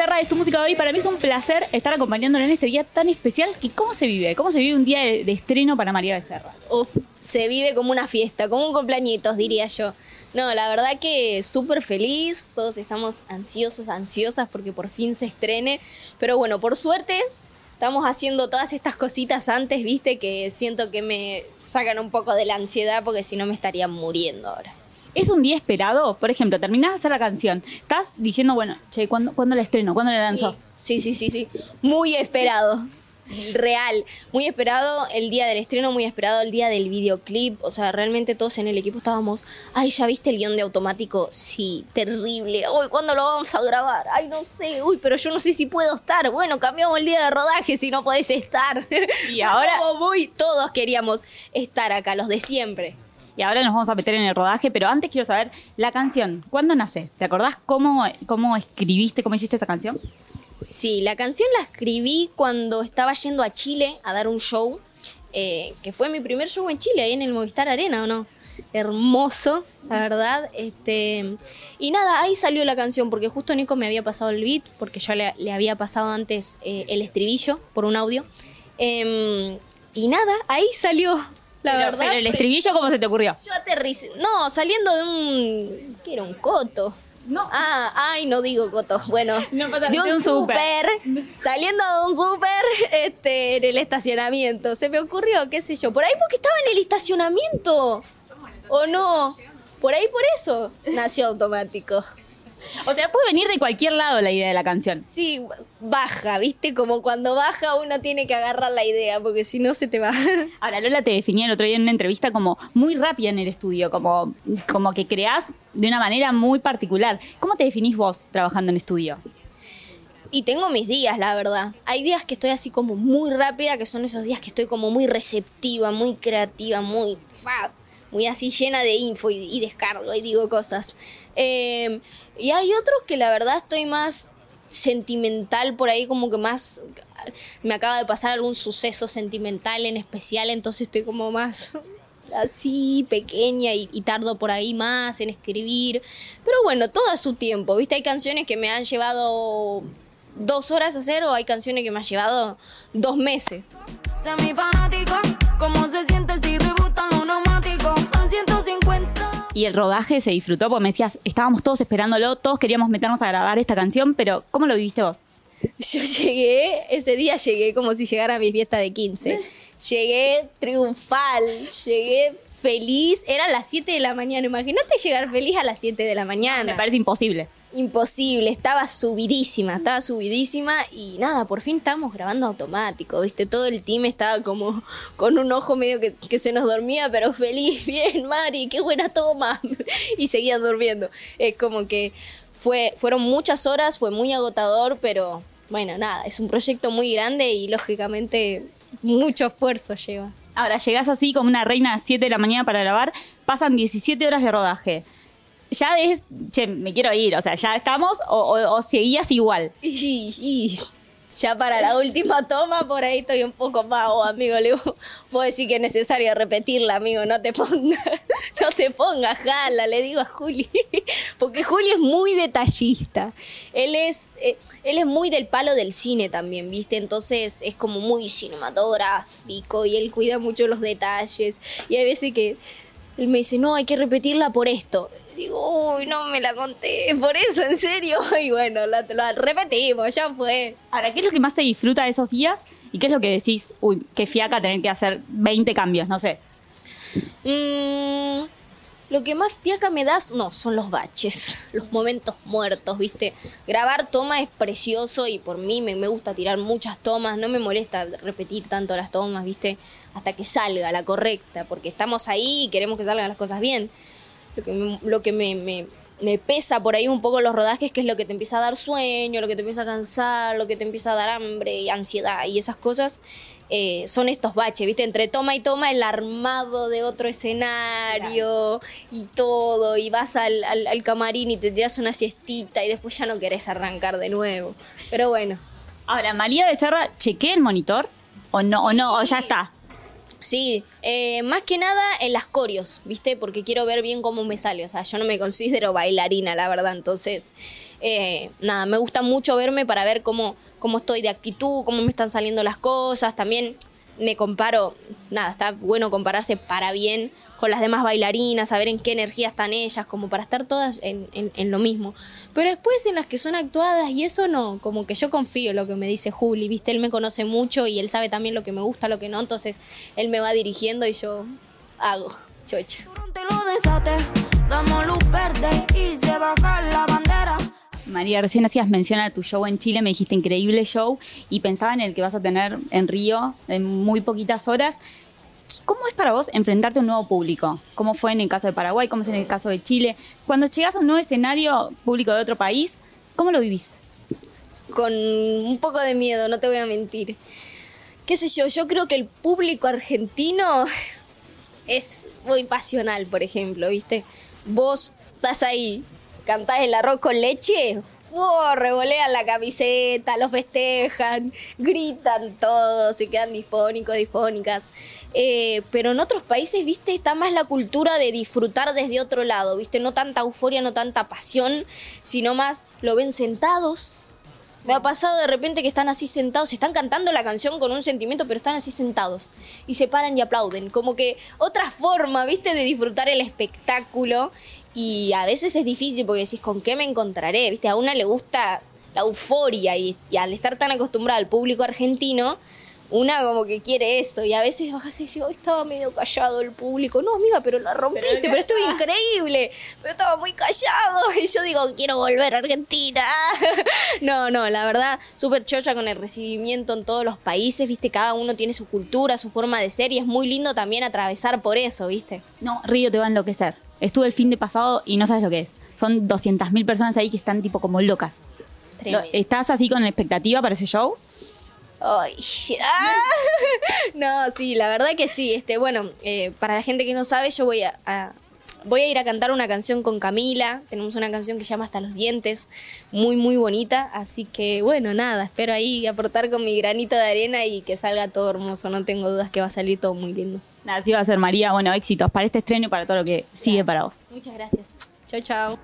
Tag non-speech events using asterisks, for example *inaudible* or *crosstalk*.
Becerra es tu música hoy. Para mí es un placer estar acompañándola en este día tan especial. ¿Y cómo se vive? ¿Cómo se vive un día de, de estreno para María Becerra? Uf, se vive como una fiesta, como un cumpleañitos, diría yo. No, la verdad que súper feliz, todos estamos ansiosos, ansiosas porque por fin se estrene. Pero bueno, por suerte estamos haciendo todas estas cositas antes, viste, que siento que me sacan un poco de la ansiedad porque si no me estaría muriendo ahora. ¿Es un día esperado? Por ejemplo, terminás de hacer la canción. Estás diciendo, bueno, che, ¿cuándo, ¿cuándo la estreno? ¿Cuándo la lanzo? Sí, sí, sí, sí. Muy esperado. Real. Muy esperado el día del estreno, muy esperado el día del videoclip. O sea, realmente todos en el equipo estábamos. Ay, ¿ya viste el guion de automático? Sí, terrible. Uy, ¿cuándo lo vamos a grabar? Ay, no sé. Uy, pero yo no sé si puedo estar. Bueno, cambiamos el día de rodaje si no podés estar. Y ahora- *laughs* Muy, todos queríamos estar acá, los de siempre. Y ahora nos vamos a meter en el rodaje, pero antes quiero saber la canción. ¿Cuándo nace? ¿Te acordás cómo, cómo escribiste, cómo hiciste esta canción? Sí, la canción la escribí cuando estaba yendo a Chile a dar un show, eh, que fue mi primer show en Chile, ahí en el Movistar Arena, ¿o no? Hermoso, la verdad. Este, y nada, ahí salió la canción, porque justo Nico me había pasado el beat, porque yo le, había pasado antes eh, el estribillo por un audio. Em, y nada, ahí salió, la Pero- verdad. Pero el estribillo, ¿cómo se te ocurrió? Yo aterricé, no, saliendo de un, ¿qué era? Un coto. No. Ah, ay, no digo coto. Bueno, *laughs* No pasa de un de un súper. súper, saliendo de un súper, este, en el estacionamiento. Se me ocurrió, qué sé yo, por ahí porque estaba en el estacionamiento. ¿O no? Por ahí por eso nació automático. *laughs* O sea, puede venir de cualquier lado la idea de la canción. Sí, baja, ¿viste? Como cuando baja uno tiene que agarrar la idea, porque si no se te va. *laughs* Ahora, Lola te definía el otro día en una entrevista como muy rápida en el estudio, como, como que creás de una manera muy particular. ¿Cómo te definís vos trabajando en estudio? Y tengo mis días, la verdad. Hay días que estoy así como muy rápida, que son esos días que estoy como muy receptiva, muy creativa, muy fa, muy así llena de info y, y descargo y digo cosas. Eh, y hay otros que la verdad estoy más sentimental por ahí, como que más me acaba de pasar algún suceso sentimental en especial, entonces estoy como más *laughs* así pequeña y, y tardo por ahí más en escribir. Pero bueno, todo a su tiempo, ¿viste? Hay canciones que me han llevado dos horas a hacer o hay canciones que me han llevado dos meses. Semifanático, ¿cómo se siente si Y el rodaje se disfrutó, porque me decías, estábamos todos esperándolo, todos queríamos meternos a grabar esta canción, pero ¿cómo lo viviste vos? Yo *laughs* llegué, ese día llegué como si llegara a mi fiesta de 15. Llegué triunfal, llegué feliz. Eran las 7 de la mañana. Imagínate llegar feliz a las 7 de la mañana. Me parece imposible. Imposible, estaba subidísima, estaba subidísima y nada, por fin estábamos grabando automático, viste, todo el team estaba como con un ojo medio que, se nos dormía, pero feliz, *laughs* bien, Mari, qué buena toma, *laughs* y seguían durmiendo. Es como que fue, fueron muchas horas, fue muy agotador, pero bueno, nada, es un proyecto muy grande y lógicamente mucho esfuerzo lleva. Ahora, llegás así como una reina a las 7 de la mañana para grabar, pasan 17 horas de rodaje. Ya es, che, me quiero ir, o sea, ya estamos, o, o- o seguías igual. Y, y ya para la última toma, por ahí estoy un poco vago, amigo. Le digo, vos decís que es necesario repetirla, amigo. No te pongas, *laughs* no te pongas jala, le digo a Juli. *laughs* Porque Juli es muy detallista. Él es, eh, él es muy del palo del cine también, ¿viste? Entonces es como muy cinematográfico y él cuida mucho los detalles. Y hay veces que él me dice, no, hay que repetirla por esto. Digo, uy, no me la conté, por eso, en serio. *laughs* Y bueno, la, la repetimos, ya fue. Ahora, ¿qué es lo que más se disfruta de esos días? ¿Y qué es lo que decís, uy, qué fiaca tener que hacer 20 cambios, no sé? Mm, lo que más fiaca me das, no, son los baches, *laughs* los momentos muertos, ¿viste? Grabar toma es precioso y por mí me, me gusta tirar muchas tomas, no me molesta repetir tanto las tomas, ¿viste? Hasta que salga la correcta, porque estamos ahí y queremos que salgan las cosas bien. Lo que me, lo que me, me- me pesa por ahí un poco los rodajes, que es lo que te empieza a dar sueño, lo que te empieza a cansar, lo que te empieza a dar hambre y ansiedad y esas cosas. eh, son estos baches, ¿viste? Entre toma y toma, el armado de otro escenario y todo, y vas al, al- al camarín y te tiras una siestita y después ya no querés arrancar de nuevo. Pero bueno, Ahora, María Becerra, ¿chequé el monitor? ¿O no? ¿O no? ¿O ya está? Sí, eh, más que nada en las corios, ¿viste? Porque quiero ver bien cómo me sale. O sea, yo no me considero *laughs* bailarina, la verdad. Entonces, eh, nada, me gusta mucho verme para ver cómo, cómo estoy de actitud, cómo me están saliendo las cosas. También me comparo, nada, está bueno compararse para bien con las demás bailarinas, saber en qué energía están ellas, como para estar todas en, lo mismo. Pero después en las que son actuadas y eso no, como que yo confío en lo que me dice Juli, viste, él me conoce mucho y él sabe también lo que me gusta, lo que no, entonces él me va dirigiendo y yo hago, chocha. María, recién hacías mención a tu show en Chile, me dijiste increíble show y pensaba en el que vas a tener en Río en muy poquitas horas. ¿Cómo es para vos enfrentarte a un nuevo público? ¿Cómo fue en el caso de Paraguay? ¿Cómo es en el caso de Chile? Cuando llegas a un nuevo escenario público de otro país, ¿cómo lo vivís? con un poco de miedo, no te voy a mentir. Qué sé yo, yo creo que el público argentino es muy pasional, por ejemplo, ¿viste? Vos estás ahí, cantás el arroz con leche, ¡oh! revolean la camiseta, los festejan, gritan todos, se quedan difónicos, difónicas. Eh, pero en otros países, viste, está más la cultura de disfrutar desde otro lado, viste, no tanta euforia, no tanta pasión, sino más lo ven sentados, me ha pasado de repente que están así sentados, están cantando la canción con un sentimiento, pero están así sentados y se paran y aplauden. Como que otra forma, viste, de disfrutar el espectáculo. Y a veces es difícil porque decís, ¿con qué me encontraré? Viste, a una le gusta la euforia y, y al estar tan acostumbrada al público argentino, una como que quiere eso. Y a veces bajas y decís, hoy estaba medio callado el público. No, amiga, pero la rompiste, pero, estuvo increíble. Pero estaba muy callado. *laughs* Y yo digo, quiero volver a Argentina. *laughs* no, no, la verdad, súper chocha con el recibimiento en todos los países, viste, cada uno tiene su cultura, su forma de ser y es muy lindo también atravesar por eso, viste. No, Río te va a enloquecer. Estuve el fin de pasado y no sabes lo que es. Son 200.000 personas ahí que están tipo como locas. Lo- ¿Estás así con expectativa para ese show? Ay, ah. *laughs* No, sí, la verdad que sí. Este, bueno, eh, para la gente que no sabe, yo voy a, a- voy a ir a cantar una canción con Camila. Tenemos una canción que se llama Hasta los dientes, muy muy bonita. Así que bueno, nada, espero ahí aportar con mi granito de arena y que salga todo hermoso. No tengo dudas que va a salir todo muy lindo. Nada, así va a ser María. Bueno, éxitos para este estreno y para todo lo que sigue para vos. Muchas gracias. Chao, chao.